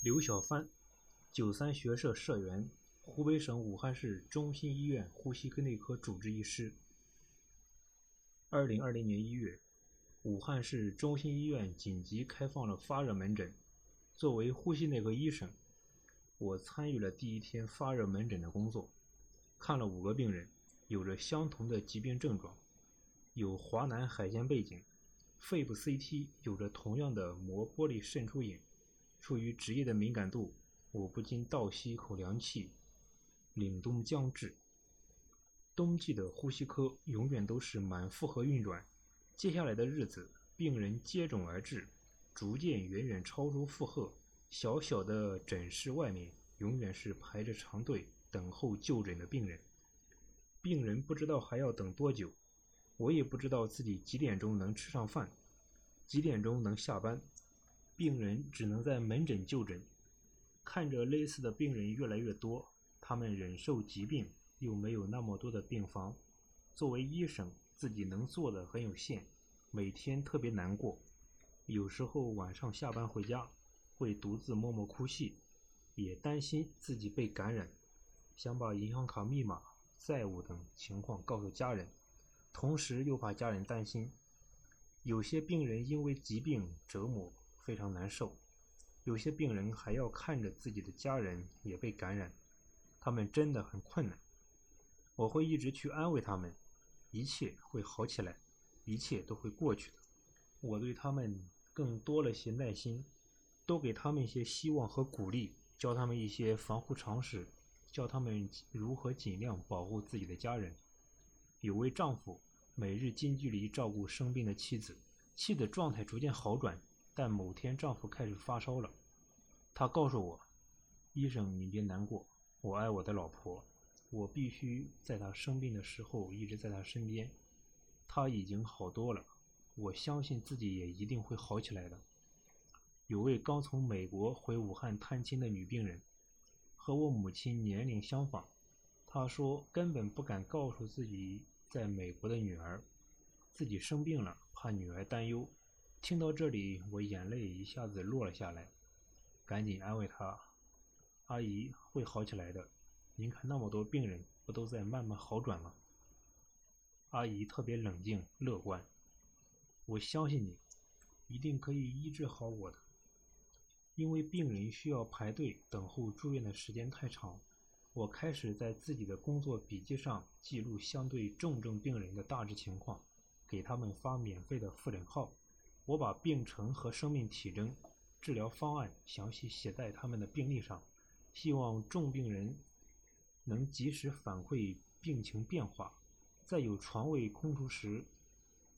刘小帆，九三学社社员，湖北省武汉市中心医院呼吸内科主治医师。二零二零年一月，武汉市中心医院紧急开放了发热门诊。作为呼吸内科医生，我参与了第一天发热门诊的工作，看了五个病人，有着相同的疾病症状，有华南海鲜背景，肺部 CT 有着同样的膜玻璃渗出影。出于职业的敏感度，我不禁倒吸一口凉气。凛冬将至，冬季的呼吸科永远都是满负荷运转。接下来的日子，病人接踵而至，逐渐远远超出负荷。小小的诊室外面，永远是排着长队等候就诊的病人。病人不知道还要等多久，我也不知道自己几点钟能吃上饭，几点钟能下班。病人只能在门诊就诊，看着类似的病人越来越多，他们忍受疾病又没有那么多的病房，作为医生自己能做的很有限，每天特别难过，有时候晚上下班回家会独自默默哭泣，也担心自己被感染，想把银行卡密码、债务等情况告诉家人，同时又怕家人担心，有些病人因为疾病折磨。非常难受，有些病人还要看着自己的家人也被感染，他们真的很困难。我会一直去安慰他们，一切会好起来，一切都会过去的。我对他们更多了些耐心，多给他们一些希望和鼓励，教他们一些防护常识，教他们如何尽量保护自己的家人。有位丈夫每日近距离照顾生病的妻子，妻子状态逐渐好转。但某天，丈夫开始发烧了。他告诉我：“医生，你别难过，我爱我的老婆，我必须在她生病的时候一直在她身边。她已经好多了，我相信自己也一定会好起来的。”有位刚从美国回武汉探亲的女病人，和我母亲年龄相仿。她说：“根本不敢告诉自己在美国的女儿，自己生病了，怕女儿担忧。”听到这里，我眼泪一下子落了下来，赶紧安慰她：“阿姨会好起来的，您看那么多病人不都在慢慢好转吗？”阿姨特别冷静乐观，我相信你，一定可以医治好我的。因为病人需要排队等候住院的时间太长，我开始在自己的工作笔记上记录相对重症病人的大致情况，给他们发免费的复诊号。我把病程和生命体征、治疗方案详细写在他们的病历上，希望重病人能及时反馈病情变化，在有床位空出时，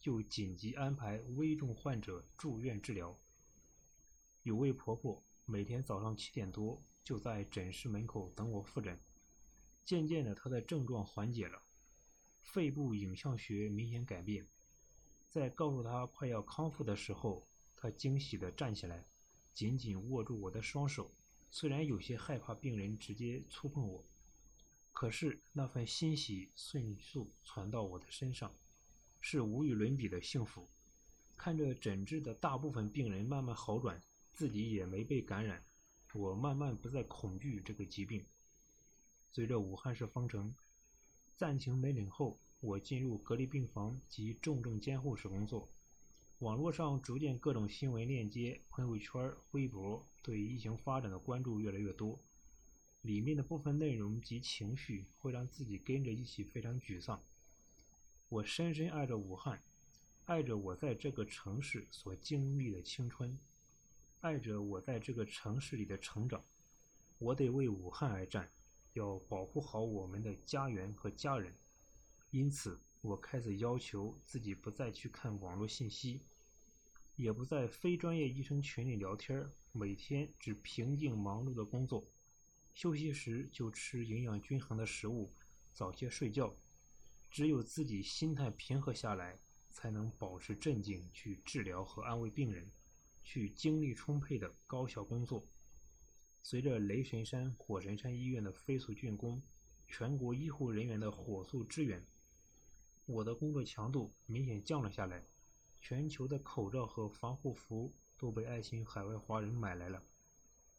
就紧急安排危重患者住院治疗。有位婆婆每天早上七点多就在诊室门口等我复诊，渐渐的她的症状缓解了，肺部影像学明显改变。在告诉他快要康复的时候，他惊喜地站起来，紧紧握住我的双手。虽然有些害怕病人直接触碰我，可是那份欣喜迅速传到我的身上，是无与伦比的幸福。看着诊治的大部分病人慢慢好转，自己也没被感染，我慢慢不再恐惧这个疾病。随着武汉市封城，暂停门诊后。我进入隔离病房及重症监护室工作，网络上逐渐各种新闻链接、朋友圈、微博对疫情发展的关注越来越多，里面的部分内容及情绪会让自己跟着一起非常沮丧。我深深爱着武汉，爱着我在这个城市所经历的青春，爱着我在这个城市里的成长。我得为武汉而战，要保护好我们的家园和家人。因此，我开始要求自己不再去看网络信息，也不在非专业医生群里聊天每天只平静忙碌的工作，休息时就吃营养均衡的食物，早些睡觉。只有自己心态平和下来，才能保持镇静去治疗和安慰病人，去精力充沛的高效工作。随着雷神山、火神山医院的飞速竣工，全国医护人员的火速支援。我的工作强度明显降了下来，全球的口罩和防护服都被爱心海外华人买来了。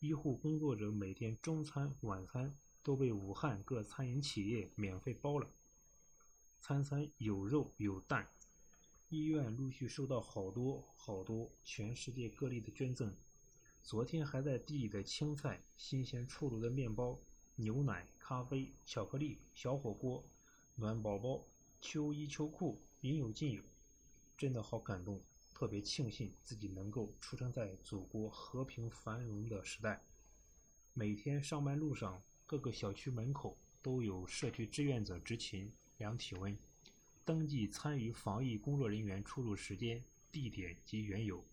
医护工作者每天中餐、晚餐都被武汉各餐饮企业免费包了，餐餐有肉有蛋。医院陆续收到好多好多全世界各地的捐赠。昨天还在地里的青菜、新鲜出炉的面包、牛奶、咖啡、巧克力、小火锅、暖宝宝、秋衣秋裤，应有尽有，真的好感动。特别庆幸自己能够出生在祖国和平繁荣的时代。每天上班路上，各个小区门口都有社区志愿者执勤量体温，登记参与防疫工作人员出入时间、地点及缘由。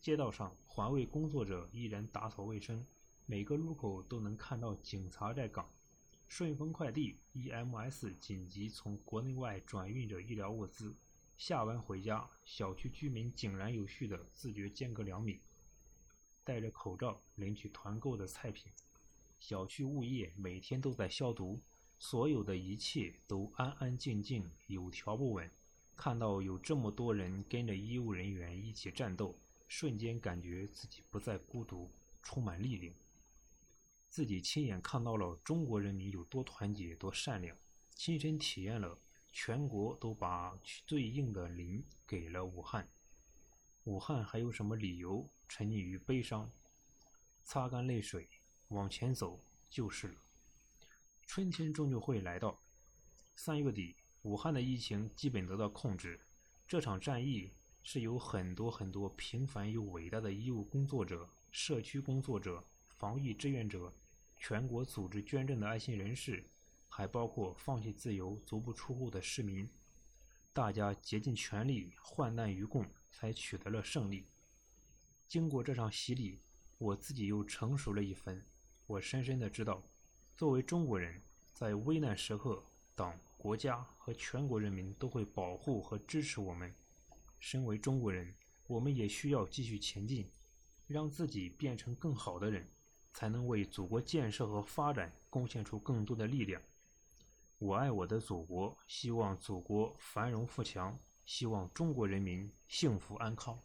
街道上，环卫工作者依然打扫卫生，每个路口都能看到警察在岗。顺丰快递 EMS 紧急从国内外转运着医疗物资。下班回家，小区居民井然有序地自觉间隔两米，戴着口罩领取团购的菜品。小区物业每天都在消毒，所有的一切都安安静静，有条不紊。看到有这么多人跟着医务人员一起战斗，瞬间感觉自己不再孤独，充满力量。自己亲眼看到了中国人民有多团结、多善良，亲身体验了。全国都把最硬的零给了武汉，武汉还有什么理由沉溺于悲伤？擦干泪水，往前走就是了。春天终究会来到。三月底，武汉的疫情基本得到控制。这场战役是由很多很多平凡又伟大的医务工作者、社区工作者、防疫志愿者、全国组织捐赠的爱心人士。还包括放弃自由、足不出户的市民，大家竭尽全力，患难与共，才取得了胜利。经过这场洗礼，我自己又成熟了一分。我深深的知道，作为中国人，在危难时刻，党、国家和全国人民都会保护和支持我们。身为中国人，我们也需要继续前进，让自己变成更好的人，才能为祖国建设和发展贡献出更多的力量。我爱我的祖国，希望祖国繁荣富强，希望中国人民幸福安康。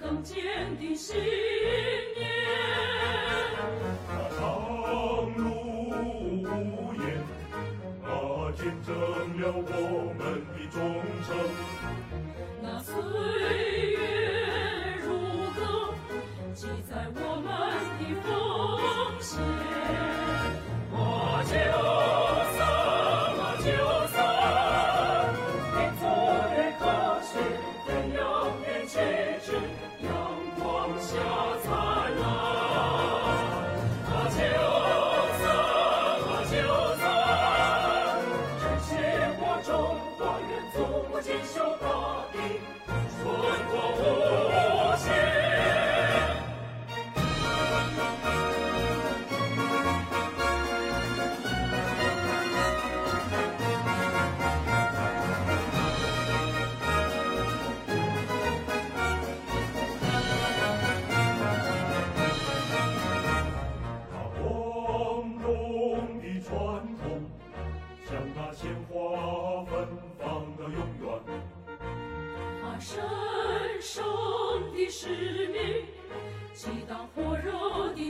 更坚定信念，那长路无言，那见证了我们的忠诚，那岁月如歌，记载我们的奉献。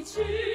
去。